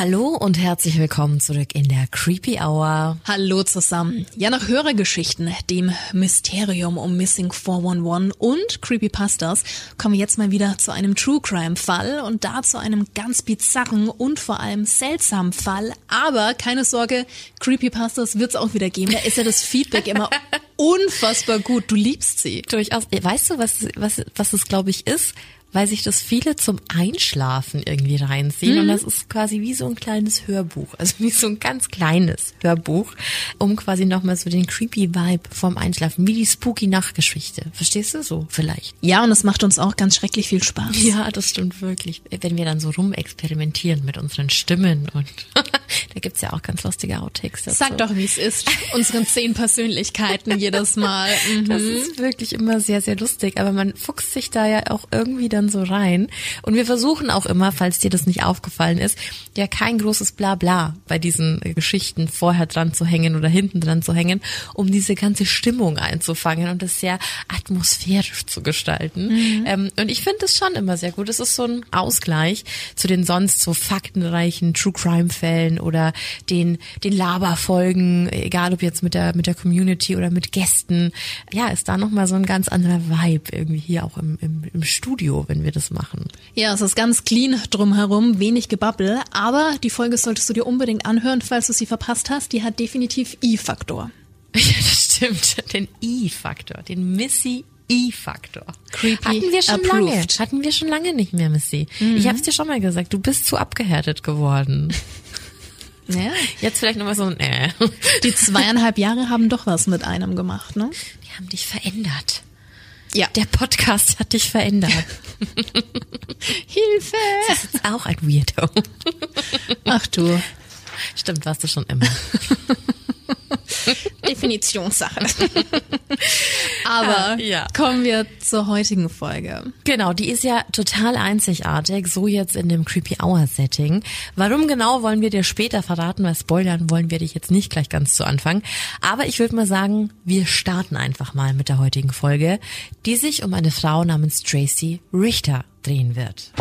Hallo und herzlich willkommen zurück in der Creepy Hour. Hallo zusammen. Ja, nach Hörergeschichten, dem Mysterium um Missing 411 und Creepypastas kommen wir jetzt mal wieder zu einem True Crime Fall und da zu einem ganz bizarren und vor allem seltsamen Fall. Aber keine Sorge, Creepypastas wird's auch wieder geben. Da ist ja das Feedback immer unfassbar gut. Du liebst sie. Durchaus. Weißt du, was, was, was es glaube ich ist? Weil sich das viele zum Einschlafen irgendwie reinziehen. Mhm. Und das ist quasi wie so ein kleines Hörbuch, also wie so ein ganz kleines Hörbuch, um quasi nochmal so den creepy Vibe vom Einschlafen, wie die spooky Nachtgeschichte. Verstehst du so vielleicht? Ja, und es macht uns auch ganz schrecklich viel Spaß. Ja, das stimmt wirklich. Wenn wir dann so rumexperimentieren mit unseren Stimmen und da gibt's ja auch ganz lustige Outtakes dazu. Sag doch, wie es ist. Unseren zehn Persönlichkeiten jedes Mal. Mhm. Das ist wirklich immer sehr, sehr lustig. Aber man fuchst sich da ja auch irgendwie dann so rein. Und wir versuchen auch immer, falls dir das nicht aufgefallen ist, ja kein großes Blabla bei diesen Geschichten vorher dran zu hängen oder hinten dran zu hängen, um diese ganze Stimmung einzufangen und es sehr atmosphärisch zu gestalten. Mhm. Ähm, und ich finde es schon immer sehr gut. Es ist so ein Ausgleich zu den sonst so faktenreichen True Crime Fällen oder den, den Laberfolgen, egal ob jetzt mit der, mit der Community oder mit Gästen. Ja, ist da nochmal so ein ganz anderer Vibe irgendwie hier auch im, im, im Studio, wenn wir das machen. Ja, es ist ganz clean drumherum, wenig Gebabbel, aber die Folge solltest du dir unbedingt anhören, falls du sie verpasst hast. Die hat definitiv I-Faktor. Ja, das stimmt. Den I-Faktor, den Missy I-Faktor. Creepy Hatten wir schon approved. lange. Hatten wir schon lange nicht mehr, Missy. Mhm. Ich habe es dir schon mal gesagt, du bist zu abgehärtet geworden. Ja. Jetzt vielleicht nochmal so ein äh. Die zweieinhalb Jahre haben doch was mit einem gemacht, ne? Die haben dich verändert. Ja. Der Podcast hat dich verändert. Hilfe! Das ist auch ein Weirdo. Ach du. Stimmt, warst du schon immer. Definitionssache. Aber Ja. kommen wir zur heutigen Folge. Genau, die ist ja total einzigartig, so jetzt in dem Creepy Hour Setting. Warum genau wollen wir dir später verraten, weil spoilern wollen wir dich jetzt nicht gleich ganz zu Anfang. Aber ich würde mal sagen, wir starten einfach mal mit der heutigen Folge, die sich um eine Frau namens Tracy Richter drehen wird.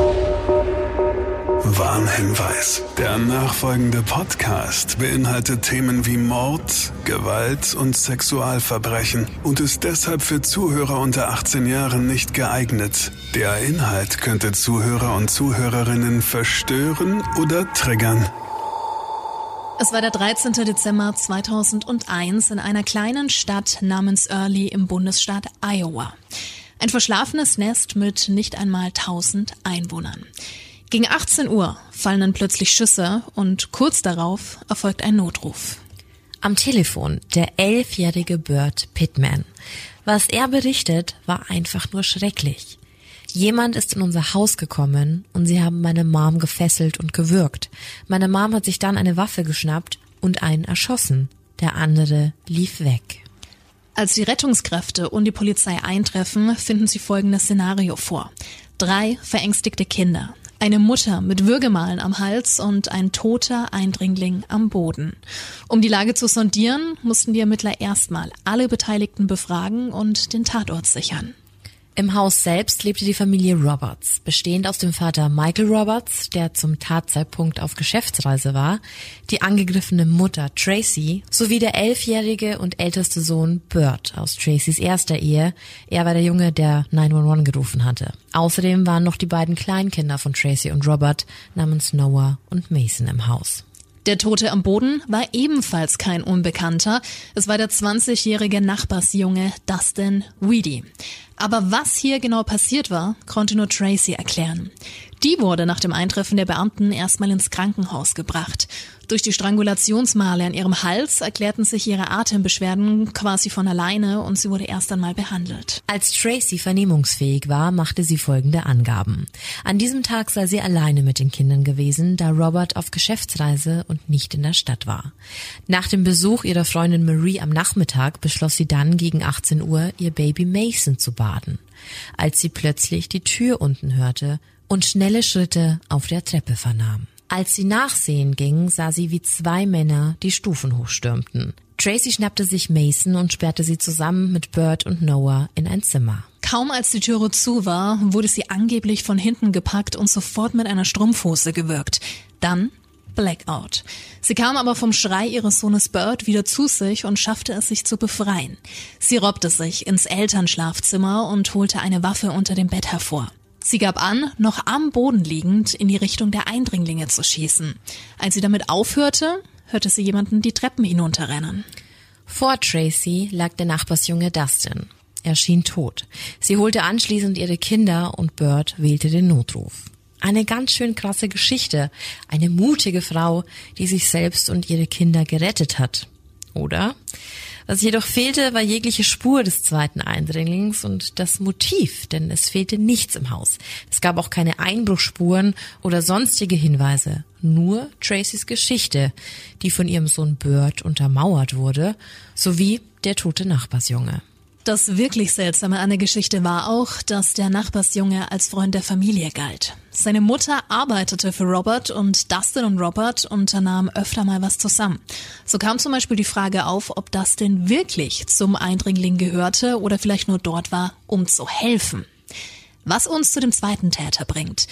Warnhinweis. Der nachfolgende Podcast beinhaltet Themen wie Mord, Gewalt und Sexualverbrechen und ist deshalb für Zuhörer unter 18 Jahren nicht geeignet. Der Inhalt könnte Zuhörer und Zuhörerinnen verstören oder triggern. Es war der 13. Dezember 2001 in einer kleinen Stadt namens Early im Bundesstaat Iowa. Ein verschlafenes Nest mit nicht einmal 1000 Einwohnern. Gegen 18 Uhr fallen dann plötzlich Schüsse und kurz darauf erfolgt ein Notruf. Am Telefon der elfjährige Bert Pittman. Was er berichtet, war einfach nur schrecklich. Jemand ist in unser Haus gekommen und sie haben meine Mom gefesselt und gewürgt. Meine Mom hat sich dann eine Waffe geschnappt und einen erschossen. Der andere lief weg. Als die Rettungskräfte und die Polizei eintreffen, finden sie folgendes Szenario vor. Drei verängstigte Kinder, eine Mutter mit Würgemalen am Hals und ein toter Eindringling am Boden. Um die Lage zu sondieren, mussten die Ermittler erstmal alle Beteiligten befragen und den Tatort sichern. Im Haus selbst lebte die Familie Roberts, bestehend aus dem Vater Michael Roberts, der zum Tatzeitpunkt auf Geschäftsreise war, die angegriffene Mutter Tracy sowie der elfjährige und älteste Sohn Bert aus Tracys erster Ehe. Er war der Junge, der 911 gerufen hatte. Außerdem waren noch die beiden Kleinkinder von Tracy und Robert namens Noah und Mason im Haus. Der Tote am Boden war ebenfalls kein Unbekannter. Es war der 20-jährige Nachbarsjunge Dustin Weedy. Aber was hier genau passiert war, konnte nur Tracy erklären. Die wurde nach dem Eintreffen der Beamten erstmal ins Krankenhaus gebracht. Durch die Strangulationsmale an ihrem Hals erklärten sich ihre Atembeschwerden quasi von alleine und sie wurde erst einmal behandelt. Als Tracy vernehmungsfähig war, machte sie folgende Angaben. An diesem Tag sei sie alleine mit den Kindern gewesen, da Robert auf Geschäftsreise und nicht in der Stadt war. Nach dem Besuch ihrer Freundin Marie am Nachmittag beschloss sie dann gegen 18 Uhr, ihr Baby Mason zu baden. Als sie plötzlich die Tür unten hörte und schnelle Schritte auf der Treppe vernahm. Als sie nachsehen ging, sah sie, wie zwei Männer die Stufen hochstürmten. Tracy schnappte sich Mason und sperrte sie zusammen mit Bert und Noah in ein Zimmer. Kaum als die Türe zu war, wurde sie angeblich von hinten gepackt und sofort mit einer Strumpfhose gewürgt. Dann Blackout. Sie kam aber vom Schrei ihres Sohnes Bert wieder zu sich und schaffte es sich zu befreien. Sie robbte sich ins Elternschlafzimmer und holte eine Waffe unter dem Bett hervor. Sie gab an, noch am Boden liegend in die Richtung der Eindringlinge zu schießen. Als sie damit aufhörte, hörte sie jemanden die Treppen hinunterrennen. Vor Tracy lag der Nachbarsjunge Dustin. Er schien tot. Sie holte anschließend ihre Kinder und Bert wählte den Notruf. Eine ganz schön krasse Geschichte. Eine mutige Frau, die sich selbst und ihre Kinder gerettet hat. Oder? Was jedoch fehlte, war jegliche Spur des zweiten Eindringlings und das Motiv, denn es fehlte nichts im Haus. Es gab auch keine Einbruchspuren oder sonstige Hinweise, nur Tracys Geschichte, die von ihrem Sohn Bird untermauert wurde, sowie der tote Nachbarsjunge. Das wirklich Seltsame an der Geschichte war auch, dass der Nachbarsjunge als Freund der Familie galt. Seine Mutter arbeitete für Robert und Dustin und Robert unternahmen öfter mal was zusammen. So kam zum Beispiel die Frage auf, ob Dustin wirklich zum Eindringling gehörte oder vielleicht nur dort war, um zu helfen. Was uns zu dem zweiten Täter bringt.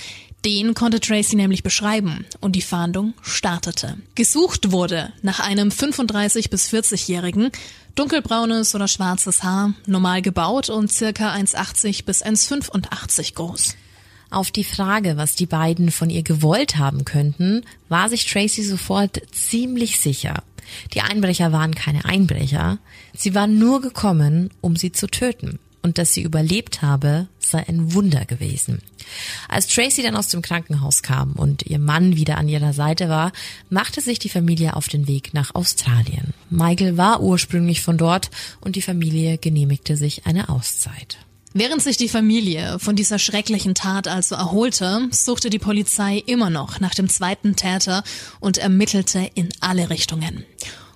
Den konnte Tracy nämlich beschreiben und die Fahndung startete. Gesucht wurde nach einem 35 bis 40-Jährigen, dunkelbraunes oder schwarzes Haar, normal gebaut und circa 1,80 bis 1,85 groß. Auf die Frage, was die beiden von ihr gewollt haben könnten, war sich Tracy sofort ziemlich sicher. Die Einbrecher waren keine Einbrecher, sie waren nur gekommen, um sie zu töten und dass sie überlebt habe, sei ein Wunder gewesen. Als Tracy dann aus dem Krankenhaus kam und ihr Mann wieder an ihrer Seite war, machte sich die Familie auf den Weg nach Australien. Michael war ursprünglich von dort und die Familie genehmigte sich eine Auszeit. Während sich die Familie von dieser schrecklichen Tat also erholte, suchte die Polizei immer noch nach dem zweiten Täter und ermittelte in alle Richtungen.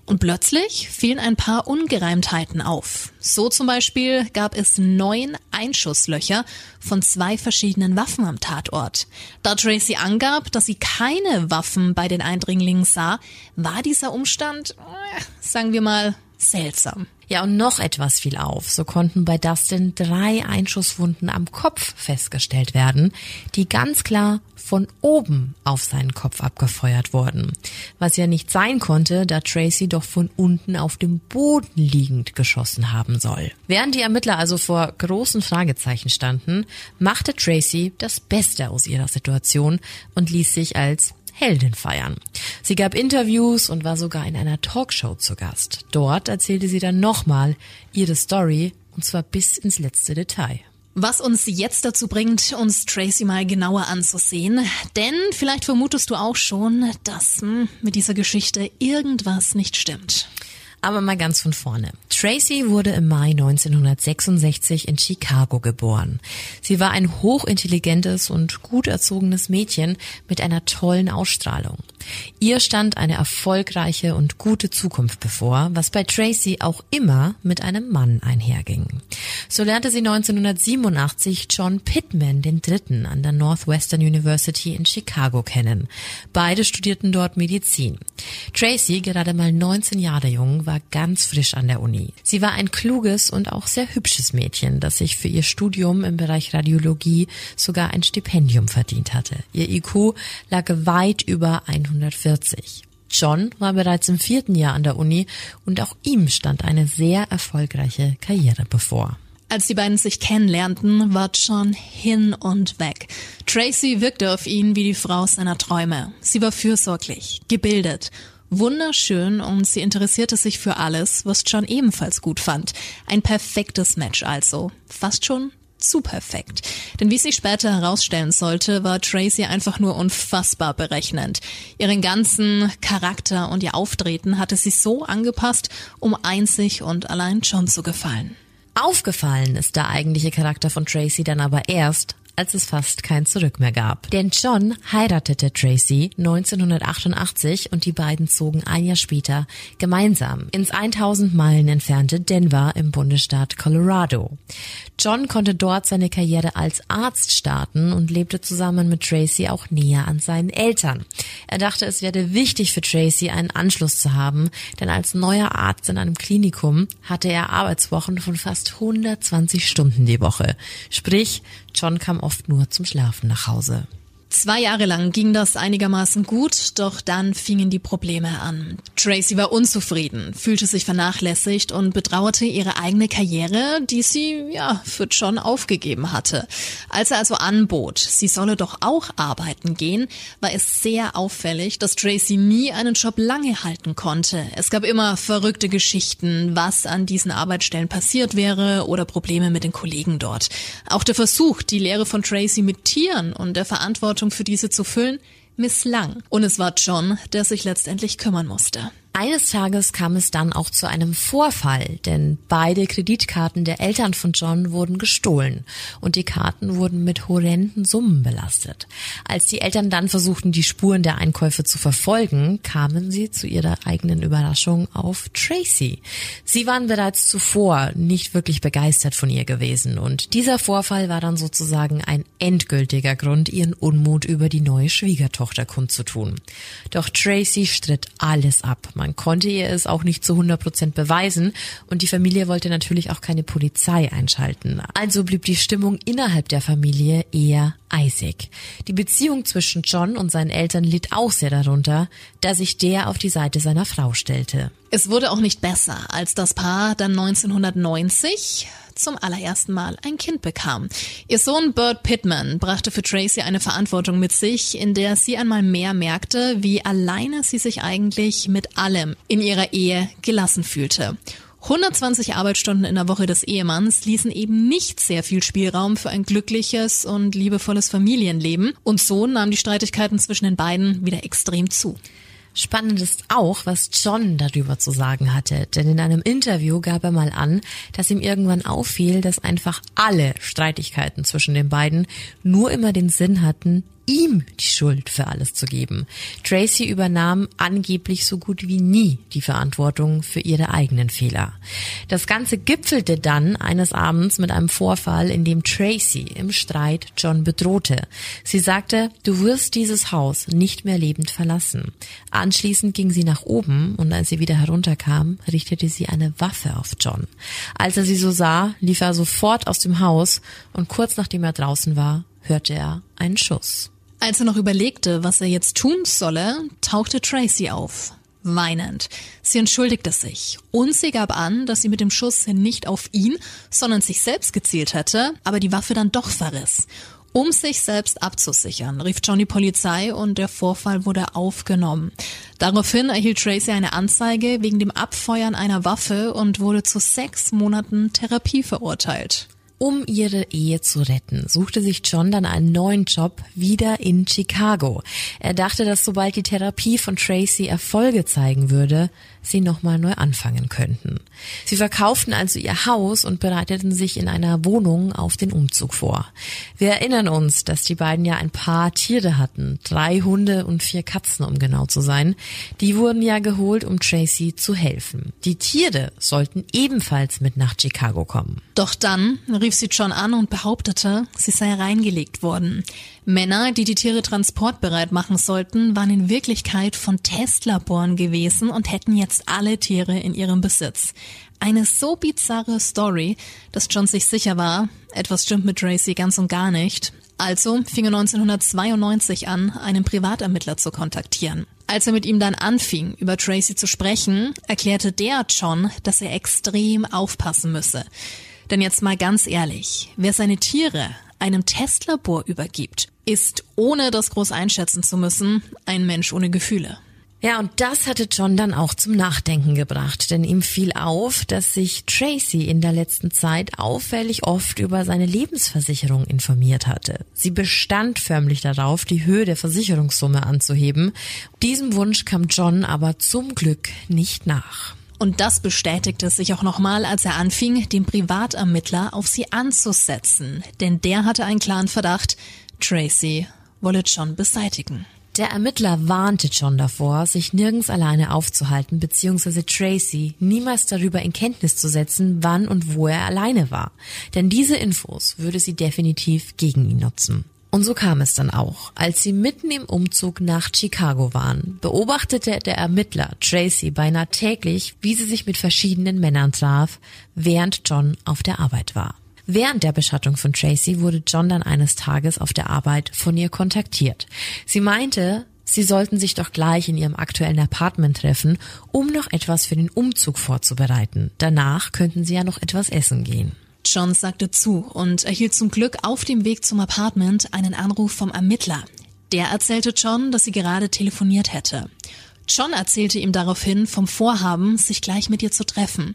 Und plötzlich fielen ein paar Ungereimtheiten auf. So zum Beispiel gab es neun Einschusslöcher von zwei verschiedenen Waffen am Tatort. Da Tracy angab, dass sie keine Waffen bei den Eindringlingen sah, war dieser Umstand, äh, sagen wir mal, seltsam. Ja, und noch etwas fiel auf. So konnten bei Dustin drei Einschusswunden am Kopf festgestellt werden, die ganz klar von oben auf seinen Kopf abgefeuert wurden. Was ja nicht sein konnte, da Tracy doch von unten auf dem Boden liegend geschossen haben soll. Während die Ermittler also vor großen Fragezeichen standen, machte Tracy das Beste aus ihrer Situation und ließ sich als Heldin feiern. Sie gab Interviews und war sogar in einer Talkshow zu Gast. Dort erzählte sie dann nochmal ihre Story und zwar bis ins letzte Detail. Was uns jetzt dazu bringt, uns Tracy mal genauer anzusehen. Denn vielleicht vermutest du auch schon, dass hm, mit dieser Geschichte irgendwas nicht stimmt. Aber mal ganz von vorne. Tracy wurde im Mai 1966 in Chicago geboren. Sie war ein hochintelligentes und gut erzogenes Mädchen mit einer tollen Ausstrahlung. Ihr stand eine erfolgreiche und gute Zukunft bevor, was bei Tracy auch immer mit einem Mann einherging. So lernte sie 1987 John Pittman den Dritten an der Northwestern University in Chicago kennen. Beide studierten dort Medizin. Tracy, gerade mal 19 Jahre jung, war ganz frisch an der Uni. Sie war ein kluges und auch sehr hübsches Mädchen, das sich für ihr Studium im Bereich Radiologie sogar ein Stipendium verdient hatte. Ihr IQ lag weit über 140. John war bereits im vierten Jahr an der Uni und auch ihm stand eine sehr erfolgreiche Karriere bevor. Als die beiden sich kennenlernten, war John hin und weg. Tracy wirkte auf ihn wie die Frau seiner Träume. Sie war fürsorglich, gebildet Wunderschön und sie interessierte sich für alles, was John ebenfalls gut fand. Ein perfektes Match also. Fast schon zu perfekt. Denn wie sich später herausstellen sollte, war Tracy einfach nur unfassbar berechnend. Ihren ganzen Charakter und ihr Auftreten hatte sie so angepasst, um einzig und allein John zu gefallen. Aufgefallen ist der eigentliche Charakter von Tracy dann aber erst, als es fast kein Zurück mehr gab. Denn John heiratete Tracy 1988 und die beiden zogen ein Jahr später gemeinsam ins 1000 Meilen entfernte Denver im Bundesstaat Colorado. John konnte dort seine Karriere als Arzt starten und lebte zusammen mit Tracy auch näher an seinen Eltern. Er dachte, es werde wichtig für Tracy, einen Anschluss zu haben, denn als neuer Arzt in einem Klinikum hatte er Arbeitswochen von fast 120 Stunden die Woche. Sprich, John kam oft nur zum Schlafen nach Hause. Zwei Jahre lang ging das einigermaßen gut, doch dann fingen die Probleme an. Tracy war unzufrieden, fühlte sich vernachlässigt und betrauerte ihre eigene Karriere, die sie, ja, für John aufgegeben hatte. Als er also anbot, sie solle doch auch arbeiten gehen, war es sehr auffällig, dass Tracy nie einen Job lange halten konnte. Es gab immer verrückte Geschichten, was an diesen Arbeitsstellen passiert wäre oder Probleme mit den Kollegen dort. Auch der Versuch, die Lehre von Tracy mit Tieren und der Verantwortung Verantwortung für diese zu füllen, misslang. Und es war John, der sich letztendlich kümmern musste. Eines Tages kam es dann auch zu einem Vorfall, denn beide Kreditkarten der Eltern von John wurden gestohlen und die Karten wurden mit horrenden Summen belastet. Als die Eltern dann versuchten, die Spuren der Einkäufe zu verfolgen, kamen sie zu ihrer eigenen Überraschung auf Tracy. Sie waren bereits zuvor nicht wirklich begeistert von ihr gewesen und dieser Vorfall war dann sozusagen ein endgültiger Grund, ihren Unmut über die neue Schwiegertochter kundzutun. Doch Tracy stritt alles ab. Man konnte ihr es auch nicht zu 100 Prozent beweisen und die Familie wollte natürlich auch keine Polizei einschalten. Also blieb die Stimmung innerhalb der Familie eher eisig. Die Beziehung zwischen John und seinen Eltern litt auch sehr darunter, da sich der auf die Seite seiner Frau stellte. Es wurde auch nicht besser, als das Paar dann 1990 zum allerersten Mal ein Kind bekam. Ihr Sohn Bert Pittman brachte für Tracy eine Verantwortung mit sich, in der sie einmal mehr merkte, wie alleine sie sich eigentlich mit allem in ihrer Ehe gelassen fühlte. 120 Arbeitsstunden in der Woche des Ehemanns ließen eben nicht sehr viel Spielraum für ein glückliches und liebevolles Familienleben und so nahmen die Streitigkeiten zwischen den beiden wieder extrem zu. Spannend ist auch, was John darüber zu sagen hatte, denn in einem Interview gab er mal an, dass ihm irgendwann auffiel, dass einfach alle Streitigkeiten zwischen den beiden nur immer den Sinn hatten, ihm die Schuld für alles zu geben. Tracy übernahm angeblich so gut wie nie die Verantwortung für ihre eigenen Fehler. Das Ganze gipfelte dann eines Abends mit einem Vorfall, in dem Tracy im Streit John bedrohte. Sie sagte, du wirst dieses Haus nicht mehr lebend verlassen. Anschließend ging sie nach oben und als sie wieder herunterkam, richtete sie eine Waffe auf John. Als er sie so sah, lief er sofort aus dem Haus und kurz nachdem er draußen war, hörte er einen Schuss. Als er noch überlegte, was er jetzt tun solle, tauchte Tracy auf, weinend. Sie entschuldigte sich und sie gab an, dass sie mit dem Schuss nicht auf ihn, sondern sich selbst gezielt hätte, aber die Waffe dann doch verriss. Um sich selbst abzusichern, rief John die Polizei und der Vorfall wurde aufgenommen. Daraufhin erhielt Tracy eine Anzeige wegen dem Abfeuern einer Waffe und wurde zu sechs Monaten Therapie verurteilt. Um ihre Ehe zu retten, suchte sich John dann einen neuen Job wieder in Chicago. Er dachte, dass sobald die Therapie von Tracy Erfolge zeigen würde, sie nochmal neu anfangen könnten. Sie verkauften also ihr Haus und bereiteten sich in einer Wohnung auf den Umzug vor. Wir erinnern uns, dass die beiden ja ein paar Tiere hatten, drei Hunde und vier Katzen, um genau zu sein. Die wurden ja geholt, um Tracy zu helfen. Die Tiere sollten ebenfalls mit nach Chicago kommen. Doch dann rief sie John an und behauptete, sie sei reingelegt worden. Männer, die die Tiere transportbereit machen sollten, waren in Wirklichkeit von Testlaboren gewesen und hätten jetzt alle Tiere in ihrem Besitz. Eine so bizarre Story, dass John sich sicher war, etwas stimmt mit Tracy ganz und gar nicht. Also fing er 1992 an, einen Privatermittler zu kontaktieren. Als er mit ihm dann anfing, über Tracy zu sprechen, erklärte der John, dass er extrem aufpassen müsse. Denn jetzt mal ganz ehrlich, wer seine Tiere einem Testlabor übergibt, ist, ohne das groß einschätzen zu müssen, ein Mensch ohne Gefühle. Ja, und das hatte John dann auch zum Nachdenken gebracht, denn ihm fiel auf, dass sich Tracy in der letzten Zeit auffällig oft über seine Lebensversicherung informiert hatte. Sie bestand förmlich darauf, die Höhe der Versicherungssumme anzuheben. Diesem Wunsch kam John aber zum Glück nicht nach. Und das bestätigte sich auch nochmal, als er anfing, den Privatermittler auf sie anzusetzen. Denn der hatte einen klaren Verdacht, Tracy wolle John beseitigen. Der Ermittler warnte John davor, sich nirgends alleine aufzuhalten bzw. Tracy niemals darüber in Kenntnis zu setzen, wann und wo er alleine war. Denn diese Infos würde sie definitiv gegen ihn nutzen. Und so kam es dann auch. Als sie mitten im Umzug nach Chicago waren, beobachtete der Ermittler Tracy beinahe täglich, wie sie sich mit verschiedenen Männern traf, während John auf der Arbeit war. Während der Beschattung von Tracy wurde John dann eines Tages auf der Arbeit von ihr kontaktiert. Sie meinte, sie sollten sich doch gleich in ihrem aktuellen Apartment treffen, um noch etwas für den Umzug vorzubereiten. Danach könnten sie ja noch etwas essen gehen. John sagte zu und erhielt zum Glück auf dem Weg zum Apartment einen Anruf vom Ermittler. Der erzählte John, dass sie gerade telefoniert hätte. John erzählte ihm daraufhin vom Vorhaben, sich gleich mit ihr zu treffen.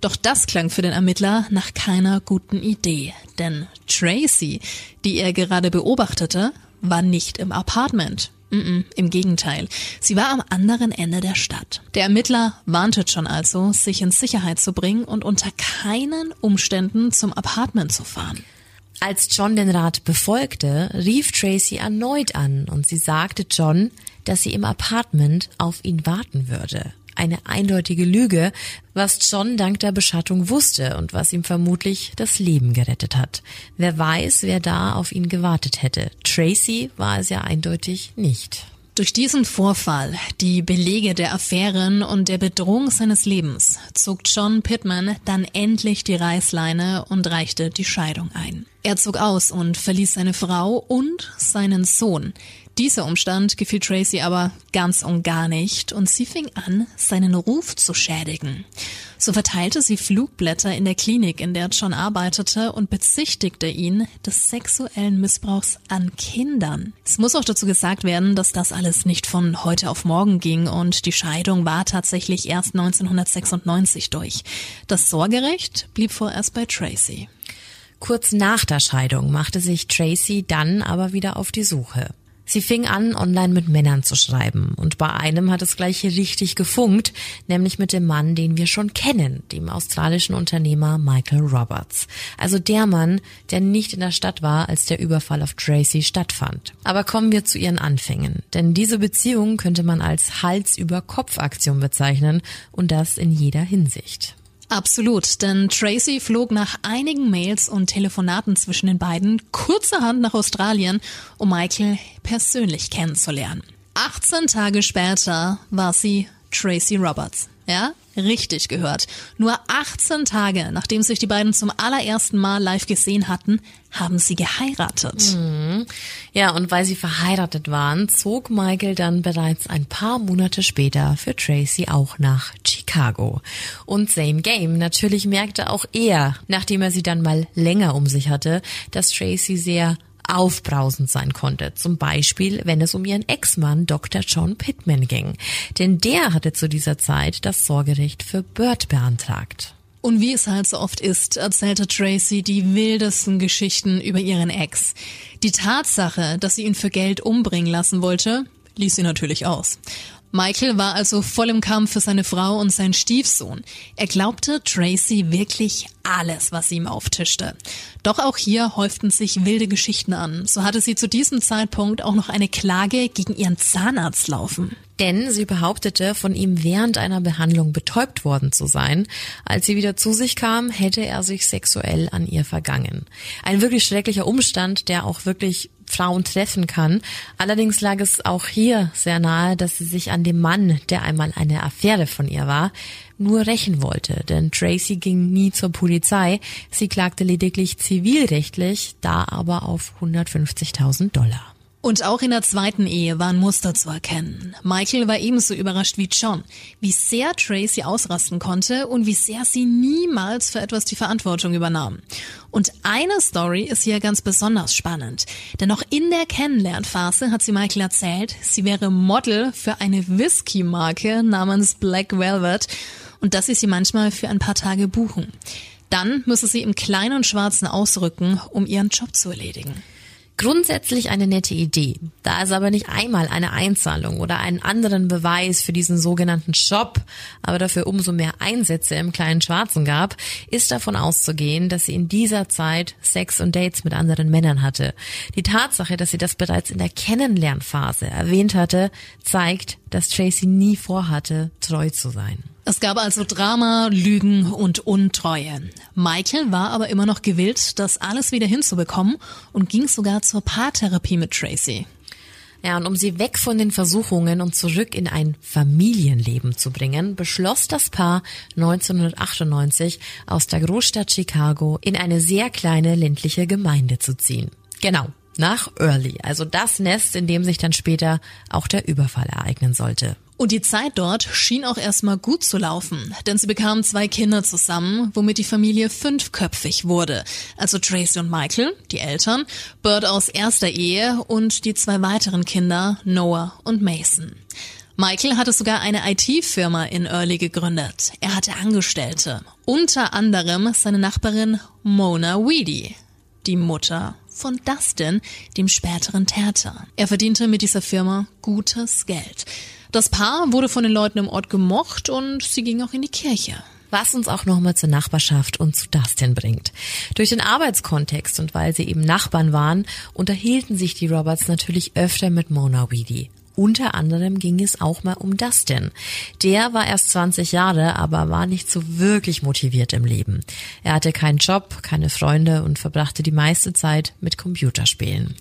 Doch das klang für den Ermittler nach keiner guten Idee, denn Tracy, die er gerade beobachtete, war nicht im Apartment. Mm -mm, Im Gegenteil, sie war am anderen Ende der Stadt. Der Ermittler warnte John also, sich in Sicherheit zu bringen und unter keinen Umständen zum Apartment zu fahren. Als John den Rat befolgte, rief Tracy erneut an und sie sagte John, dass sie im Apartment auf ihn warten würde eine eindeutige Lüge, was John dank der Beschattung wusste und was ihm vermutlich das Leben gerettet hat. Wer weiß, wer da auf ihn gewartet hätte. Tracy war es ja eindeutig nicht. Durch diesen Vorfall, die Belege der Affären und der Bedrohung seines Lebens zog John Pittman dann endlich die Reißleine und reichte die Scheidung ein. Er zog aus und verließ seine Frau und seinen Sohn. Dieser Umstand gefiel Tracy aber ganz und gar nicht und sie fing an, seinen Ruf zu schädigen. So verteilte sie Flugblätter in der Klinik, in der John arbeitete und bezichtigte ihn des sexuellen Missbrauchs an Kindern. Es muss auch dazu gesagt werden, dass das alles nicht von heute auf morgen ging und die Scheidung war tatsächlich erst 1996 durch. Das Sorgerecht blieb vorerst bei Tracy. Kurz nach der Scheidung machte sich Tracy dann aber wieder auf die Suche. Sie fing an, online mit Männern zu schreiben. Und bei einem hat es gleich richtig gefunkt, nämlich mit dem Mann, den wir schon kennen, dem australischen Unternehmer Michael Roberts. Also der Mann, der nicht in der Stadt war, als der Überfall auf Tracy stattfand. Aber kommen wir zu ihren Anfängen. Denn diese Beziehung könnte man als Hals-über-Kopf-Aktion bezeichnen und das in jeder Hinsicht. Absolut, denn Tracy flog nach einigen Mails und Telefonaten zwischen den beiden kurzerhand nach Australien, um Michael persönlich kennenzulernen. 18 Tage später war sie Tracy Roberts. Ja, richtig gehört. Nur 18 Tage, nachdem sich die beiden zum allerersten Mal live gesehen hatten, haben sie geheiratet. Mhm. Ja, und weil sie verheiratet waren, zog Michael dann bereits ein paar Monate später für Tracy auch nach Chicago. Und same game. Natürlich merkte auch er, nachdem er sie dann mal länger um sich hatte, dass Tracy sehr aufbrausend sein konnte. Zum Beispiel, wenn es um ihren Ex-Mann Dr. John Pittman ging. Denn der hatte zu dieser Zeit das Sorgerecht für Bird beantragt. Und wie es halt so oft ist, erzählte Tracy die wildesten Geschichten über ihren Ex. Die Tatsache, dass sie ihn für Geld umbringen lassen wollte, ließ sie natürlich aus. Michael war also voll im Kampf für seine Frau und seinen Stiefsohn. Er glaubte Tracy wirklich alles, was sie ihm auftischte. Doch auch hier häuften sich wilde Geschichten an. So hatte sie zu diesem Zeitpunkt auch noch eine Klage gegen ihren Zahnarzt laufen. Denn sie behauptete, von ihm während einer Behandlung betäubt worden zu sein. Als sie wieder zu sich kam, hätte er sich sexuell an ihr vergangen. Ein wirklich schrecklicher Umstand, der auch wirklich Frauen treffen kann. Allerdings lag es auch hier sehr nahe, dass sie sich an dem Mann, der einmal eine Affäre von ihr war, nur rächen wollte, denn Tracy ging nie zur Polizei, sie klagte lediglich zivilrechtlich, da aber auf 150.000 Dollar. Und auch in der zweiten Ehe waren Muster zu erkennen. Michael war ebenso überrascht wie John, wie sehr Tracy ausrasten konnte und wie sehr sie niemals für etwas die Verantwortung übernahm. Und eine Story ist hier ganz besonders spannend, denn noch in der Kennenlernphase hat sie Michael erzählt, sie wäre Model für eine Whisky-Marke namens Black Velvet und dass sie sie manchmal für ein paar Tage buchen. Dann müsse sie im kleinen und schwarzen ausrücken, um ihren Job zu erledigen. Grundsätzlich eine nette Idee. Da es aber nicht einmal eine Einzahlung oder einen anderen Beweis für diesen sogenannten Job, aber dafür umso mehr Einsätze im kleinen Schwarzen gab, ist davon auszugehen, dass sie in dieser Zeit Sex und Dates mit anderen Männern hatte. Die Tatsache, dass sie das bereits in der Kennenlernphase erwähnt hatte, zeigt, dass Tracy nie vorhatte, treu zu sein. Es gab also Drama, Lügen und Untreue. Michael war aber immer noch gewillt, das alles wieder hinzubekommen und ging sogar zur Paartherapie mit Tracy. Ja, und um sie weg von den Versuchungen und zurück in ein Familienleben zu bringen, beschloss das Paar 1998 aus der Großstadt Chicago in eine sehr kleine ländliche Gemeinde zu ziehen. Genau, nach Early, also das Nest, in dem sich dann später auch der Überfall ereignen sollte. Und die Zeit dort schien auch erstmal gut zu laufen, denn sie bekamen zwei Kinder zusammen, womit die Familie fünfköpfig wurde. Also Tracy und Michael, die Eltern, Bird aus erster Ehe und die zwei weiteren Kinder, Noah und Mason. Michael hatte sogar eine IT-Firma in Early gegründet. Er hatte Angestellte, unter anderem seine Nachbarin Mona Weedy, die Mutter von Dustin, dem späteren Täter. Er verdiente mit dieser Firma gutes Geld. Das Paar wurde von den Leuten im Ort gemocht und sie ging auch in die Kirche. Was uns auch nochmal zur Nachbarschaft und zu Dustin bringt. Durch den Arbeitskontext und weil sie eben Nachbarn waren, unterhielten sich die Roberts natürlich öfter mit Mona Weedy. Unter anderem ging es auch mal um Dustin. Der war erst 20 Jahre, aber war nicht so wirklich motiviert im Leben. Er hatte keinen Job, keine Freunde und verbrachte die meiste Zeit mit Computerspielen.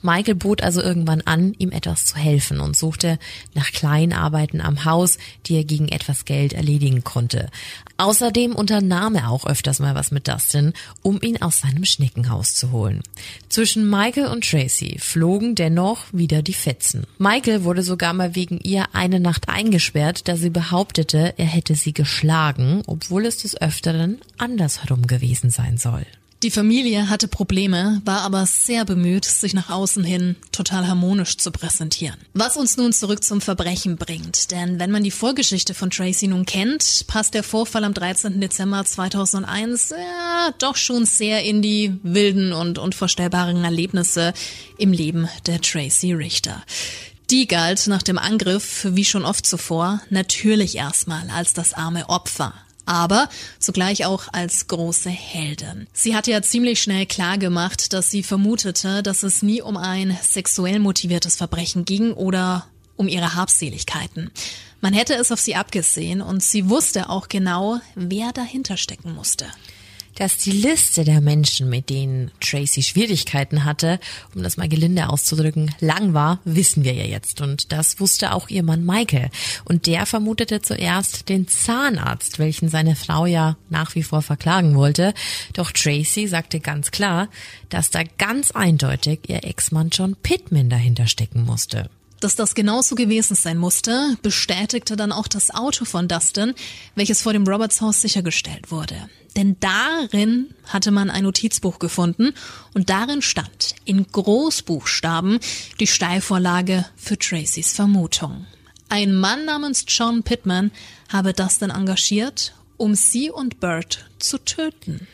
Michael bot also irgendwann an, ihm etwas zu helfen und suchte nach Kleinarbeiten am Haus, die er gegen etwas Geld erledigen konnte. Außerdem unternahm er auch öfters mal was mit Dustin, um ihn aus seinem Schneckenhaus zu holen. Zwischen Michael und Tracy flogen dennoch wieder die Fetzen. Michael wurde sogar mal wegen ihr eine Nacht eingesperrt, da sie behauptete, er hätte sie geschlagen, obwohl es des Öfteren andersherum gewesen sein soll. Die Familie hatte Probleme, war aber sehr bemüht, sich nach außen hin total harmonisch zu präsentieren. Was uns nun zurück zum Verbrechen bringt. Denn wenn man die Vorgeschichte von Tracy nun kennt, passt der Vorfall am 13. Dezember 2001 ja, doch schon sehr in die wilden und unvorstellbaren Erlebnisse im Leben der Tracy Richter. Die galt nach dem Angriff, wie schon oft zuvor, natürlich erstmal als das arme Opfer, aber zugleich auch als große Heldin. Sie hat ja ziemlich schnell klar gemacht, dass sie vermutete, dass es nie um ein sexuell motiviertes Verbrechen ging oder um ihre Habseligkeiten. Man hätte es auf sie abgesehen und sie wusste auch genau, wer dahinter stecken musste. Dass die Liste der Menschen, mit denen Tracy Schwierigkeiten hatte, um das mal gelinde auszudrücken, lang war, wissen wir ja jetzt. Und das wusste auch ihr Mann Michael. Und der vermutete zuerst den Zahnarzt, welchen seine Frau ja nach wie vor verklagen wollte. Doch Tracy sagte ganz klar, dass da ganz eindeutig ihr Ex-Mann John Pittman dahinter stecken musste. Dass das genauso gewesen sein musste, bestätigte dann auch das Auto von Dustin, welches vor dem Roberts Haus sichergestellt wurde. Denn darin hatte man ein Notizbuch gefunden und darin stand in Großbuchstaben die Steilvorlage für Tracys Vermutung. Ein Mann namens John Pittman habe Dustin engagiert, um sie und Bert zu töten.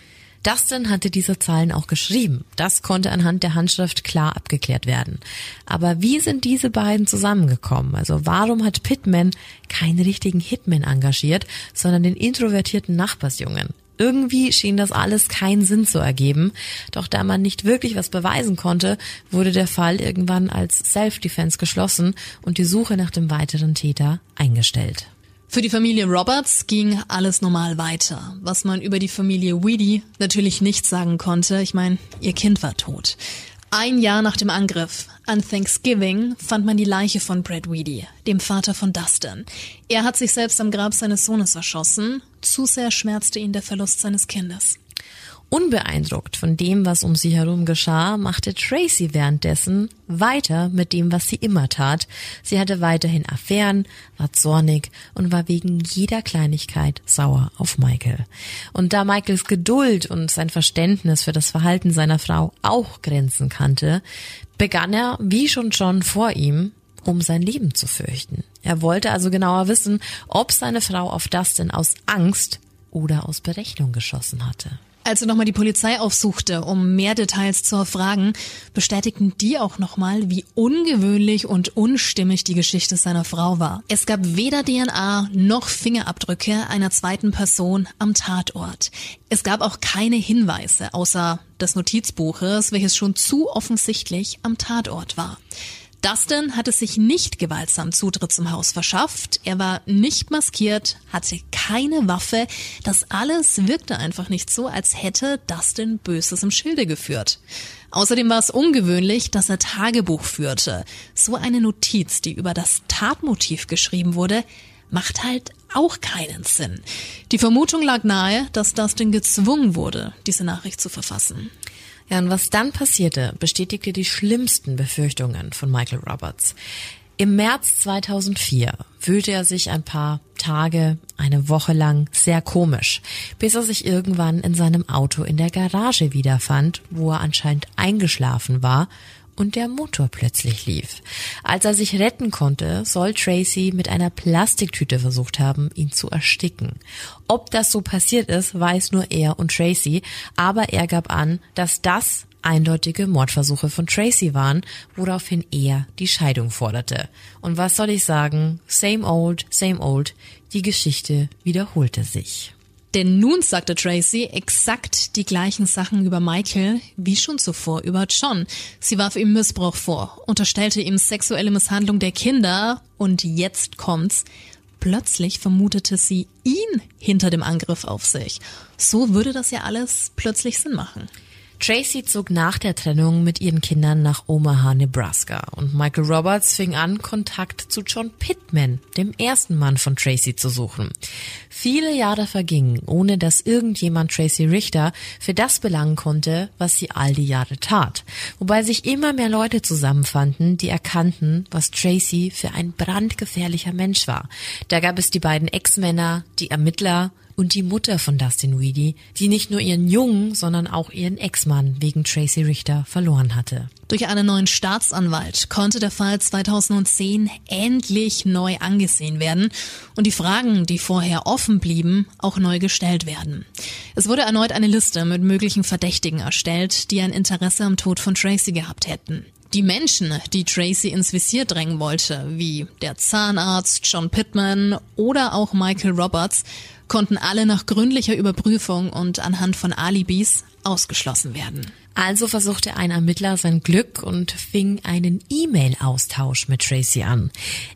Dustin hatte diese Zahlen auch geschrieben. Das konnte anhand der Handschrift klar abgeklärt werden. Aber wie sind diese beiden zusammengekommen? Also warum hat Pittman keinen richtigen Hitman engagiert, sondern den introvertierten Nachbarsjungen? Irgendwie schien das alles keinen Sinn zu ergeben, doch da man nicht wirklich was beweisen konnte, wurde der Fall irgendwann als Self-Defense geschlossen und die Suche nach dem weiteren Täter eingestellt. Für die Familie Roberts ging alles normal weiter. Was man über die Familie Weedy natürlich nicht sagen konnte, ich meine, ihr Kind war tot. Ein Jahr nach dem Angriff an Thanksgiving fand man die Leiche von Brad Weedy, dem Vater von Dustin. Er hat sich selbst am Grab seines Sohnes erschossen. Zu sehr schmerzte ihn der Verlust seines Kindes. Unbeeindruckt von dem, was um sie herum geschah, machte Tracy währenddessen weiter mit dem, was sie immer tat. Sie hatte weiterhin Affären, war zornig und war wegen jeder Kleinigkeit sauer auf Michael. Und da Michaels Geduld und sein Verständnis für das Verhalten seiner Frau auch Grenzen kannte, begann er, wie schon John vor ihm, um sein Leben zu fürchten. Er wollte also genauer wissen, ob seine Frau auf Dustin aus Angst oder aus Berechnung geschossen hatte. Als er nochmal die Polizei aufsuchte, um mehr Details zu erfragen, bestätigten die auch nochmal, wie ungewöhnlich und unstimmig die Geschichte seiner Frau war. Es gab weder DNA noch Fingerabdrücke einer zweiten Person am Tatort. Es gab auch keine Hinweise außer des Notizbuches, welches schon zu offensichtlich am Tatort war. Dustin hatte sich nicht gewaltsam Zutritt zum Haus verschafft. Er war nicht maskiert, hatte keine Waffe. Das alles wirkte einfach nicht so, als hätte Dustin Böses im Schilde geführt. Außerdem war es ungewöhnlich, dass er Tagebuch führte. So eine Notiz, die über das Tatmotiv geschrieben wurde, macht halt auch keinen Sinn. Die Vermutung lag nahe, dass Dustin gezwungen wurde, diese Nachricht zu verfassen. Ja, und was dann passierte, bestätigte die schlimmsten Befürchtungen von Michael Roberts. Im März 2004 fühlte er sich ein paar Tage, eine Woche lang sehr komisch, bis er sich irgendwann in seinem Auto in der Garage wiederfand, wo er anscheinend eingeschlafen war und der Motor plötzlich lief. Als er sich retten konnte, soll Tracy mit einer Plastiktüte versucht haben, ihn zu ersticken. Ob das so passiert ist, weiß nur er und Tracy, aber er gab an, dass das eindeutige Mordversuche von Tracy waren, woraufhin er die Scheidung forderte. Und was soll ich sagen? Same old, same old. Die Geschichte wiederholte sich. Denn nun sagte Tracy exakt die gleichen Sachen über Michael wie schon zuvor über John. Sie warf ihm Missbrauch vor, unterstellte ihm sexuelle Misshandlung der Kinder und jetzt kommt's. Plötzlich vermutete sie ihn hinter dem Angriff auf sich. So würde das ja alles plötzlich Sinn machen. Tracy zog nach der Trennung mit ihren Kindern nach Omaha, Nebraska und Michael Roberts fing an, Kontakt zu John Pittman, dem ersten Mann von Tracy, zu suchen. Viele Jahre vergingen, ohne dass irgendjemand Tracy Richter für das belangen konnte, was sie all die Jahre tat. Wobei sich immer mehr Leute zusammenfanden, die erkannten, was Tracy für ein brandgefährlicher Mensch war. Da gab es die beiden Ex-Männer, die Ermittler und die Mutter von Dustin Weedy, die nicht nur ihren Jungen, sondern auch ihren Ex-Mann wegen Tracy Richter verloren hatte. Durch einen neuen Staatsanwalt konnte der Fall 2010 endlich neu angesehen werden und die Fragen, die vorher offen blieben, auch neu gestellt werden. Es wurde erneut eine Liste mit möglichen Verdächtigen erstellt, die ein Interesse am Tod von Tracy gehabt hätten. Die Menschen, die Tracy ins Visier drängen wollte, wie der Zahnarzt John Pittman oder auch Michael Roberts, konnten alle nach gründlicher Überprüfung und anhand von Alibis ausgeschlossen werden. Also versuchte ein Ermittler sein Glück und fing einen E-Mail-Austausch mit Tracy an.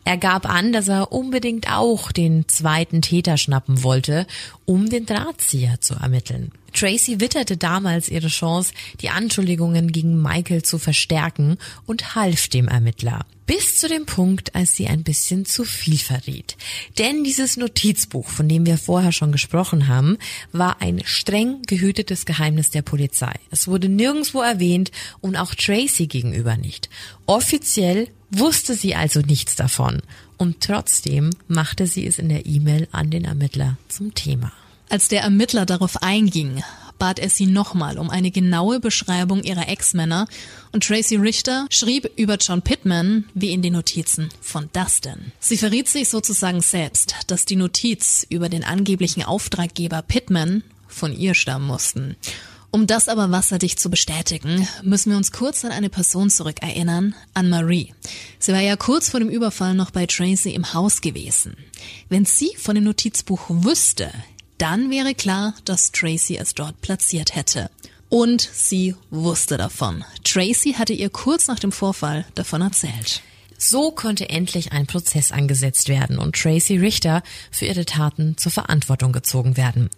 Er gab an, dass er unbedingt auch den zweiten Täter schnappen wollte, um den Drahtzieher zu ermitteln. Tracy witterte damals ihre Chance, die Anschuldigungen gegen Michael zu verstärken und half dem Ermittler. Bis zu dem Punkt, als sie ein bisschen zu viel verriet. Denn dieses Notizbuch, von dem wir vorher schon gesprochen haben, war ein streng gehütetes Geheimnis der Polizei. Es wurde nirgendwo erwähnt und auch Tracy gegenüber nicht. Offiziell wusste sie also nichts davon. Und trotzdem machte sie es in der E-Mail an den Ermittler zum Thema. Als der Ermittler darauf einging, bat er sie nochmal um eine genaue Beschreibung ihrer Ex-Männer und Tracy Richter schrieb über John Pittman wie in den Notizen von Dustin. Sie verriet sich sozusagen selbst, dass die Notiz über den angeblichen Auftraggeber Pittman von ihr stammen mussten. Um das aber wasserdicht zu bestätigen, müssen wir uns kurz an eine Person zurückerinnern, an Marie. Sie war ja kurz vor dem Überfall noch bei Tracy im Haus gewesen. Wenn sie von dem Notizbuch wüsste, dann wäre klar, dass Tracy es dort platziert hätte. Und sie wusste davon. Tracy hatte ihr kurz nach dem Vorfall davon erzählt. So konnte endlich ein Prozess angesetzt werden und Tracy Richter für ihre Taten zur Verantwortung gezogen werden.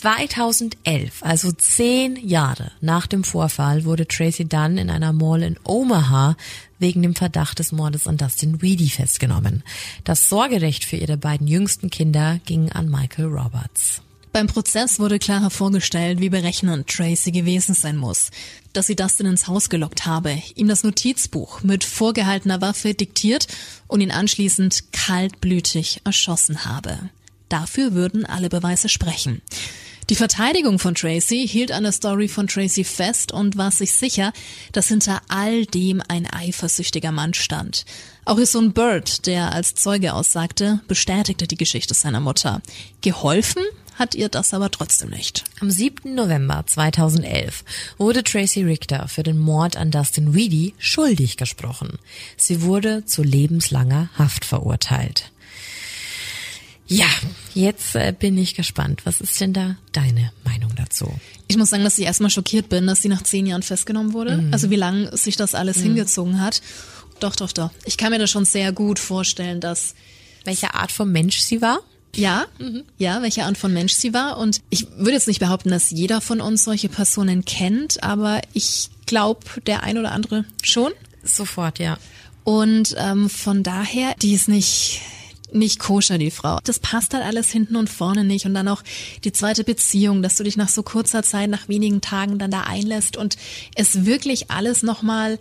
2011, also zehn Jahre nach dem Vorfall, wurde Tracy dann in einer Mall in Omaha wegen dem Verdacht des Mordes an Dustin Weedy festgenommen. Das Sorgerecht für ihre beiden jüngsten Kinder ging an Michael Roberts. Beim Prozess wurde klar hervorgestellt, wie berechnend Tracy gewesen sein muss, dass sie Dustin ins Haus gelockt habe, ihm das Notizbuch mit vorgehaltener Waffe diktiert und ihn anschließend kaltblütig erschossen habe. Dafür würden alle Beweise sprechen. Die Verteidigung von Tracy hielt an der Story von Tracy fest und war sich sicher, dass hinter all dem ein eifersüchtiger Mann stand. Auch ihr Sohn Bert, der als Zeuge aussagte, bestätigte die Geschichte seiner Mutter. Geholfen hat ihr das aber trotzdem nicht. Am 7. November 2011 wurde Tracy Richter für den Mord an Dustin Reedy schuldig gesprochen. Sie wurde zu lebenslanger Haft verurteilt. Ja, jetzt äh, bin ich gespannt. Was ist denn da deine Meinung dazu? Ich muss sagen, dass ich erstmal schockiert bin, dass sie nach zehn Jahren festgenommen wurde. Mhm. Also wie lange sich das alles mhm. hingezogen hat. Doch, doch, doch. Ich kann mir das schon sehr gut vorstellen, dass. Welche Art von Mensch sie war? Ja, mhm. ja, welche Art von Mensch sie war. Und ich würde jetzt nicht behaupten, dass jeder von uns solche Personen kennt, aber ich glaube, der ein oder andere schon. Sofort, ja. Und ähm, von daher, die ist nicht nicht koscher, die Frau. Das passt halt alles hinten und vorne nicht. Und dann auch die zweite Beziehung, dass du dich nach so kurzer Zeit, nach wenigen Tagen dann da einlässt und es wirklich alles nochmal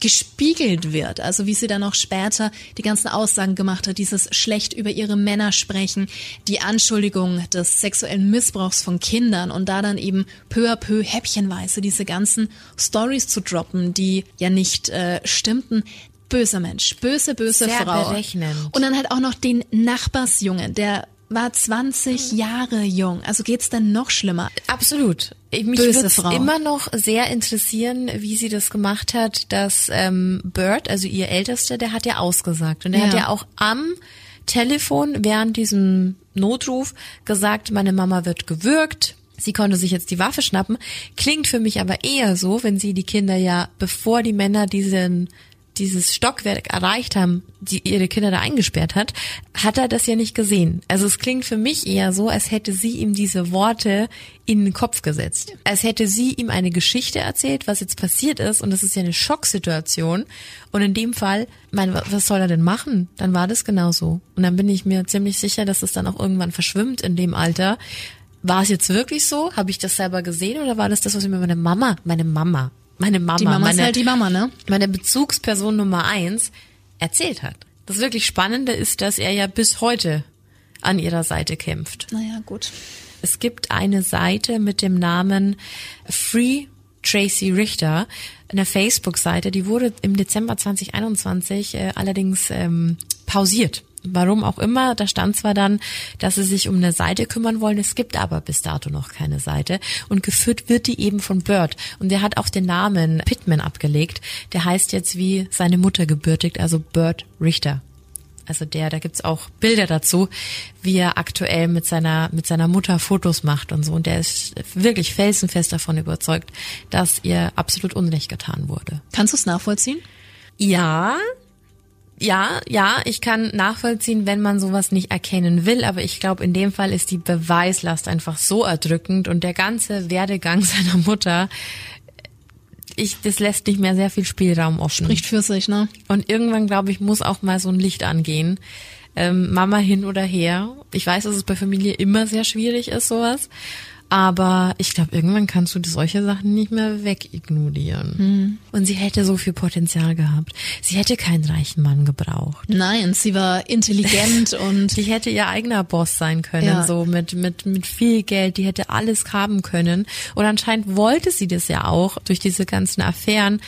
gespiegelt wird. Also wie sie dann auch später die ganzen Aussagen gemacht hat, dieses schlecht über ihre Männer sprechen, die Anschuldigung des sexuellen Missbrauchs von Kindern und da dann eben peu à peu häppchenweise diese ganzen Stories zu droppen, die ja nicht äh, stimmten böser Mensch, böse, böse Sehr Frau. Berechnend. Und dann halt auch noch den Nachbarsjungen, der war 20 Jahre jung. Also geht's dann noch schlimmer? Absolut. Mich würde immer noch sehr interessieren, wie sie das gemacht hat, dass ähm, Bird, also ihr Ältester, der hat ja ausgesagt. Und der ja. hat ja auch am Telefon während diesem Notruf gesagt, meine Mama wird gewürgt. Sie konnte sich jetzt die Waffe schnappen. Klingt für mich aber eher so, wenn sie die Kinder ja, bevor die Männer diesen dieses Stockwerk erreicht haben, die ihre Kinder da eingesperrt hat, hat er das ja nicht gesehen. Also es klingt für mich eher so, als hätte sie ihm diese Worte in den Kopf gesetzt. Als hätte sie ihm eine Geschichte erzählt, was jetzt passiert ist und das ist ja eine Schocksituation und in dem Fall, mein, was soll er denn machen? Dann war das genauso. Und dann bin ich mir ziemlich sicher, dass es dann auch irgendwann verschwimmt in dem Alter. War es jetzt wirklich so? Habe ich das selber gesehen oder war das das, was mir meine Mama, meine Mama meine Mama, die Mama meine, ist halt die Mama, ne? Meine Bezugsperson Nummer eins erzählt hat. Das wirklich Spannende ist, dass er ja bis heute an ihrer Seite kämpft. Naja, gut. Es gibt eine Seite mit dem Namen Free Tracy Richter, eine Facebook-Seite, die wurde im Dezember 2021 äh, allerdings ähm, pausiert warum auch immer. Da stand zwar dann, dass sie sich um eine Seite kümmern wollen, es gibt aber bis dato noch keine Seite. Und geführt wird die eben von Bird. Und der hat auch den Namen Pittman abgelegt. Der heißt jetzt wie seine Mutter gebürtigt, also Bird Richter. Also der, da gibt's auch Bilder dazu, wie er aktuell mit seiner, mit seiner Mutter Fotos macht und so. Und der ist wirklich felsenfest davon überzeugt, dass ihr absolut Unrecht getan wurde. Kannst du es nachvollziehen? Ja, ja, ja, ich kann nachvollziehen, wenn man sowas nicht erkennen will, aber ich glaube, in dem Fall ist die Beweislast einfach so erdrückend und der ganze Werdegang seiner Mutter, ich, das lässt nicht mehr sehr viel Spielraum offen. Spricht für sich, ne? Und irgendwann, glaube ich, muss auch mal so ein Licht angehen. Ähm, Mama hin oder her. Ich weiß, dass es bei Familie immer sehr schwierig ist, sowas. Aber ich glaube, irgendwann kannst du solche Sachen nicht mehr wegignorieren. Hm. Und sie hätte so viel Potenzial gehabt. Sie hätte keinen reichen Mann gebraucht. Nein, sie war intelligent und die hätte ihr eigener Boss sein können, ja. so mit mit mit viel Geld. Die hätte alles haben können. Und anscheinend wollte sie das ja auch durch diese ganzen Affären.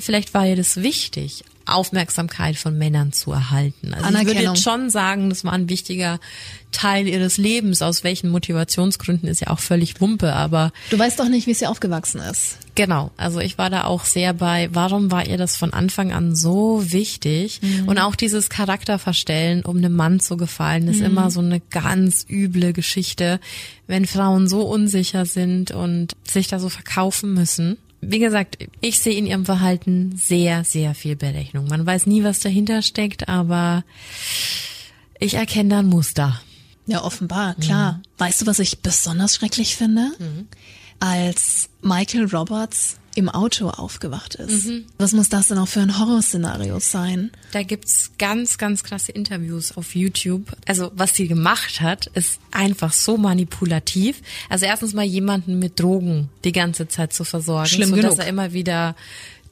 Vielleicht war ihr das wichtig. Aufmerksamkeit von Männern zu erhalten. Also ich würde jetzt schon sagen, das war ein wichtiger Teil ihres Lebens. Aus welchen Motivationsgründen ist ja auch völlig Wumpe, aber. Du weißt doch nicht, wie sie aufgewachsen ist. Genau. Also ich war da auch sehr bei, warum war ihr das von Anfang an so wichtig? Mhm. Und auch dieses Charakterverstellen, um einem Mann zu gefallen, ist mhm. immer so eine ganz üble Geschichte, wenn Frauen so unsicher sind und sich da so verkaufen müssen wie gesagt, ich sehe in ihrem Verhalten sehr, sehr viel Berechnung. Man weiß nie, was dahinter steckt, aber ich erkenne da ein Muster. Ja, offenbar, klar. Mhm. Weißt du, was ich besonders schrecklich finde? Mhm. Als Michael Roberts im Auto aufgewacht ist. Mhm. Was muss das denn auch für ein Horrorszenario sein? Da gibt's ganz, ganz krasse Interviews auf YouTube. Also was sie gemacht hat, ist einfach so manipulativ. Also erstens mal jemanden mit Drogen die ganze Zeit zu versorgen, Schlimm sodass genug. er immer wieder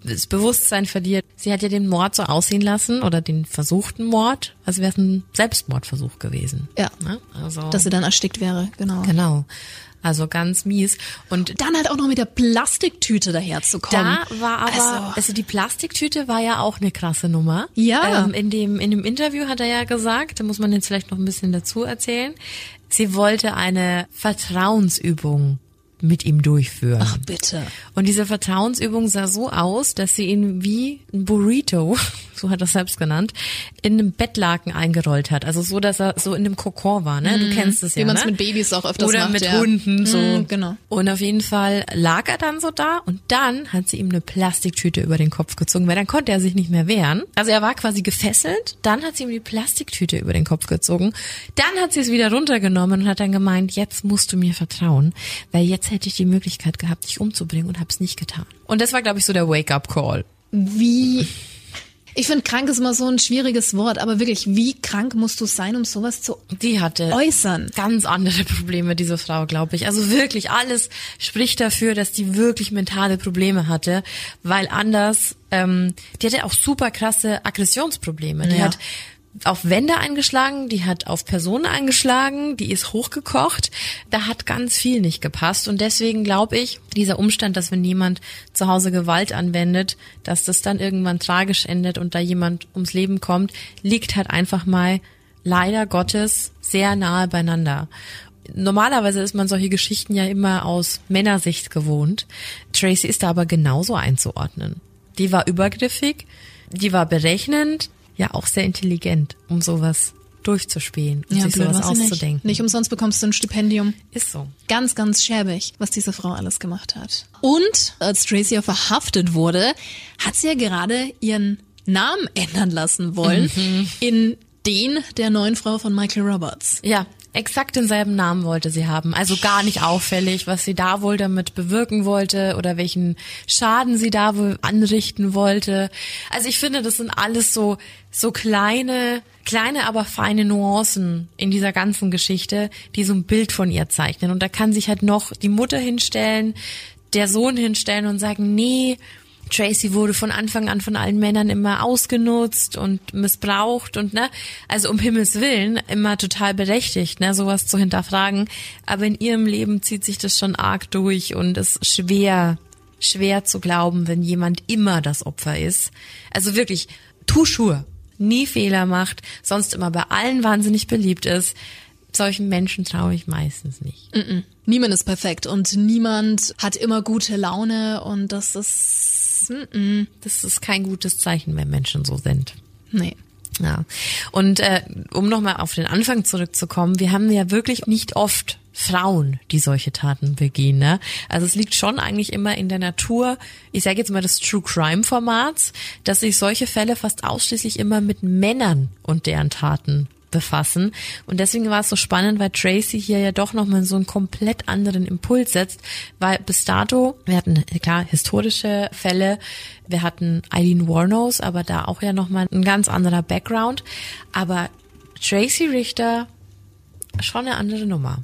das Bewusstsein verliert. Sie hat ja den Mord so aussehen lassen oder den versuchten Mord, als wäre es ein Selbstmordversuch gewesen. Ja. Ne? Also, Dass sie dann erstickt wäre, genau. Genau. Also ganz mies. Und Dann halt auch noch mit der Plastiktüte daherzukommen. da war aber, also, Also, die Plastiktüte war ja auch eine krasse Nummer. Ja. Ähm, in dem, in dem Interview hat er ja gesagt, da muss man jetzt vielleicht noch ein bisschen dazu erzählen, sie wollte eine Vertrauensübung mit ihm durchführen. ach bitte. Und diese Vertrauensübung sah so aus, dass sie ihn wie ein Burrito, so hat er es selbst genannt, in einem Bettlaken eingerollt hat. Also so, dass er so in einem Kokon war, ne? Du kennst es ja, Wie man es ne? mit Babys auch öfters Oder macht. mit ja. Hunden, so. Mm, genau. Und auf jeden Fall lag er dann so da und dann hat sie ihm eine Plastiktüte über den Kopf gezogen, weil dann konnte er sich nicht mehr wehren. Also er war quasi gefesselt, dann hat sie ihm die Plastiktüte über den Kopf gezogen, dann hat sie es wieder runtergenommen und hat dann gemeint, jetzt musst du mir vertrauen, weil jetzt hätte ich die Möglichkeit gehabt, dich umzubringen und habe es nicht getan. Und das war, glaube ich, so der Wake-up-Call. Wie. Ich finde, krank ist immer so ein schwieriges Wort, aber wirklich, wie krank musst du sein, um sowas zu Die hatte äußern? ganz andere Probleme, diese Frau, glaube ich. Also wirklich, alles spricht dafür, dass die wirklich mentale Probleme hatte, weil anders, ähm, die hatte auch super krasse Aggressionsprobleme. Die Ja. hat auf Wände eingeschlagen, die hat auf Personen eingeschlagen, die ist hochgekocht. Da hat ganz viel nicht gepasst. Und deswegen glaube ich, dieser Umstand, dass wenn jemand zu Hause Gewalt anwendet, dass das dann irgendwann tragisch endet und da jemand ums Leben kommt, liegt halt einfach mal leider Gottes sehr nahe beieinander. Normalerweise ist man solche Geschichten ja immer aus Männersicht gewohnt. Tracy ist da aber genauso einzuordnen. Die war übergriffig, die war berechnend, ja auch sehr intelligent, um sowas durchzuspielen und sich blöd sowas war sie auszudenken. Nicht. nicht umsonst bekommst du ein Stipendium. Ist so. Ganz, ganz schäbig, was diese Frau alles gemacht hat. Und als Tracy ja verhaftet wurde, hat sie ja gerade ihren Namen ändern lassen wollen Mhm. in den der neuen Frau von Michael Roberts. Ja, exakt denselben Namen wollte sie haben. Also gar nicht auffällig, was sie da wohl damit bewirken wollte oder welchen Schaden sie da wohl anrichten wollte. Also ich finde, das sind alles so, so kleine, kleine, aber feine Nuancen in dieser ganzen Geschichte, die so ein Bild von ihr zeichnen. Und da kann sich halt noch die Mutter hinstellen, der Sohn hinstellen und sagen, nee, Tracy wurde von Anfang an von allen Männern immer ausgenutzt und missbraucht und ne, also um Himmels Willen immer total berechtigt, ne, sowas zu hinterfragen. Aber in ihrem Leben zieht sich das schon arg durch und ist schwer, schwer zu glauben, wenn jemand immer das Opfer ist. Also wirklich, tu Schuhe, nie Fehler macht, sonst immer bei allen wahnsinnig beliebt ist. Solchen Menschen traue ich meistens nicht. Niemand ist perfekt und niemand hat immer gute Laune und das ist, mm, Das ist kein gutes Zeichen, wenn Menschen so sind. nee. Ja. Und äh, um nochmal auf den Anfang zurückzukommen, wir haben ja wirklich nicht oft Frauen, die solche Taten begehen. Ne? Also es liegt schon eigentlich immer in der Natur, ich sage jetzt mal des True Crime Formats, dass sich solche Fälle fast ausschließlich immer mit Männern und deren Taten befassen. Und deswegen war es so spannend, weil Tracy hier ja doch nochmal so einen komplett anderen Impuls setzt, weil bis dato, wir hatten klar historische Fälle, wir hatten Eileen Warnos, aber da auch ja nochmal ein ganz anderer Background. Aber Tracy Richter, schon eine andere Nummer.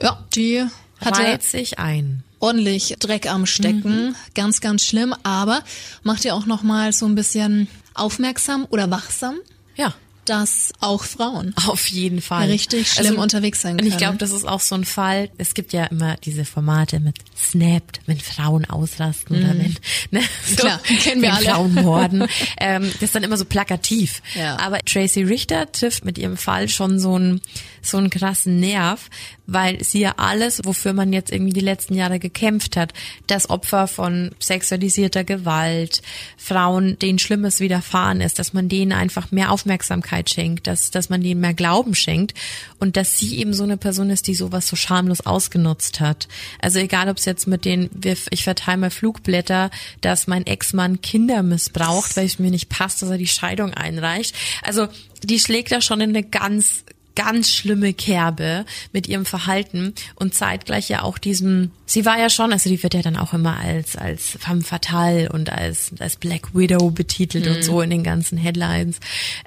Ja, die hatte Reiht sich ein. ordentlich Dreck am Stecken, ganz, ganz schlimm, aber macht ja auch noch mal so ein bisschen aufmerksam oder wachsam, Ja. Dass auch Frauen Auf jeden Fall. richtig schlimm unterwegs sein Und ich können. glaube, das ist auch so ein Fall. Es gibt ja immer diese Formate mit Snapped, wenn Frauen ausrasten oder wenn, ne, so, Mhm. Klar, kennen wir alle. Frauen morden. ähm, das ist dann immer so plakativ. Ja. Aber Tracy Richter trifft mit ihrem Fall schon so einen, so einen krassen Nerv, weil sie ja alles, wofür man jetzt irgendwie die letzten Jahre gekämpft hat, das Opfer von sexualisierter Gewalt, Frauen, denen Schlimmes widerfahren ist, dass man denen einfach mehr Aufmerksamkeit schenkt, dass, dass man denen mehr Glauben schenkt und dass sie eben so eine Person ist, die sowas so schamlos ausgenutzt hat. Also egal, ob es jetzt mit den, ich verteile mal Flugblätter, dass mein Ex-Mann Kinder missbraucht, weil es mir nicht passt, dass er die Scheidung einreicht. Also die schlägt da schon in eine ganz ganz schlimme Kerbe mit ihrem Verhalten und zeitgleich ja auch diesem, sie war ja schon, also die wird ja dann auch immer als, als femme fatale und als, als Black Widow betitelt und so in den ganzen Headlines.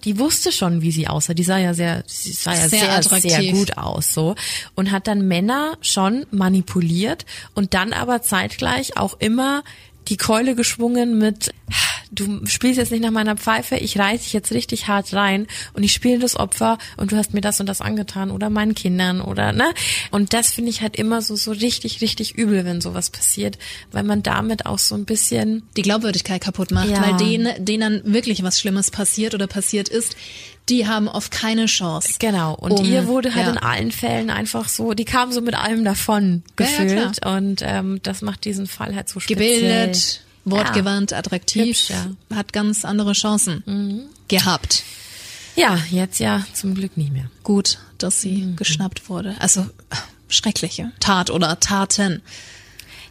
Die wusste schon, wie sie aussah. Die sah ja sehr, sie sah ja Sehr sehr, attraktiv. sehr gut aus, so. Und hat dann Männer schon manipuliert und dann aber zeitgleich auch immer die Keule geschwungen mit, du spielst jetzt nicht nach meiner Pfeife, ich reiß dich jetzt richtig hart rein und ich spiele das Opfer und du hast mir das und das angetan oder meinen Kindern oder ne? Und das finde ich halt immer so so richtig richtig übel, wenn sowas passiert, weil man damit auch so ein bisschen die Glaubwürdigkeit kaputt macht, Ja. weil denen, denen dann wirklich was Schlimmes passiert oder passiert ist, die haben oft keine Chance. Genau, und um- ihr wurde halt ja. in allen Fällen einfach so, die kam so mit allem davon Ja, ja, gefühlt und ähm, das macht diesen Fall halt so speziell. Gebildet, wortgewandt, attraktiv, Hübsch, ja. Mhm. hat ganz andere Chancen gehabt. Ja, jetzt ja zum Glück nicht mehr. Gut, dass sie Mhm. geschnappt wurde. Also schreckliche Tat oder Taten.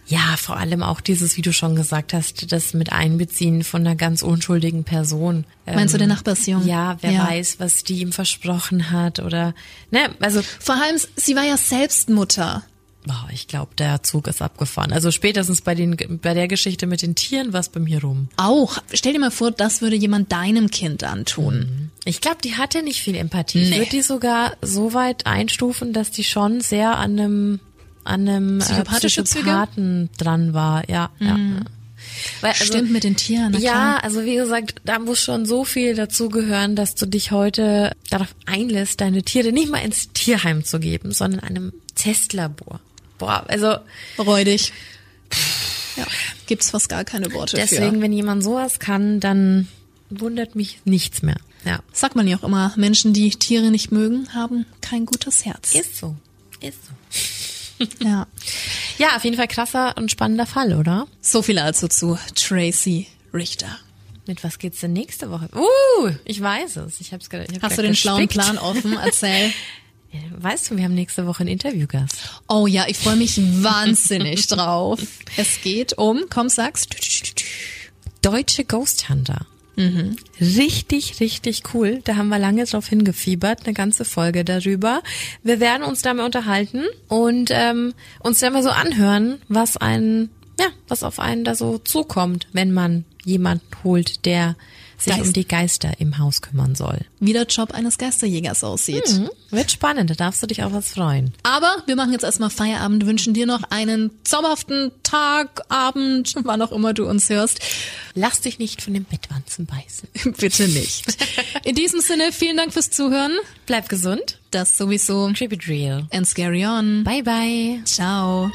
Ja, vor allem auch dieses, wie du schon gesagt hast, das mit Einbeziehen von einer ganz unschuldigen Person. Ähm, Meinst du den Nachbarsjungen? Ja, wer Ja. weiß, was die ihm versprochen hat oder, ne, also, Vor allem, sie war ja selbst Mutter. Boah, ich glaube, der Zug ist abgefahren. Also spätestens bei den, bei der Geschichte mit den Tieren war es bei mir rum. Auch. Stell dir mal vor, das würde jemand deinem Kind antun. Ich glaube, die hatte nicht viel Empathie. Ich Nee. würde die sogar so weit einstufen, dass die schon sehr an einem an einem äh, Psychopathische Züge? Psychopathen dran war. Ja, ja. ja. Weil, also, Stimmt mit den Tieren. Ja, klar. also wie gesagt, da muss schon so viel dazugehören, dass du dich heute darauf einlässt, deine Tiere nicht mal ins Tierheim zu geben, sondern einem Testlabor. Boah, also Räudig. Ja, gibt's fast gar keine Worte deswegen, für. wenn jemand sowas kann, dann wundert mich nichts mehr. Ja, Sagt man ja auch immer, Menschen, die Tiere nicht mögen, haben kein gutes Herz. ist so, ist so. Ja. Ja, auf jeden Fall krasser und spannender Fall, oder? So viel also zu Tracy Richter. Mit was geht's denn nächste Woche? Uh, ich weiß es. Ich hab's gerade. Hast du den schlauen gespickt. Plan offen? Erzähl. Weißt du, wir haben nächste Woche einen Interviewgast. Oh ja, ich freue mich wahnsinnig drauf. Es geht um, komm, sag's. Deutsche Ghost Hunter. Richtig, richtig cool. Da haben wir lange drauf hingefiebert, eine ganze Folge darüber. Wir werden uns damit unterhalten und ähm, uns dann mal so anhören, was einen, ja, was auf einen da so zukommt, wenn man jemanden holt, der sich Geist. um die Geister im Haus kümmern soll. Wie der Job eines Geisterjägers aussieht. Mhm. Wird spannend, da darfst du dich auch was freuen. Aber wir machen jetzt erstmal Feierabend, wünschen dir noch einen zauberhaften Tag, Abend, wann auch immer du uns hörst. Lass dich nicht von dem Bettwanzen beißen. Bitte nicht. In diesem Sinne, vielen Dank fürs Zuhören. Bleib gesund. Das sowieso. Keep it real. And scary on. Bye bye. Ciao.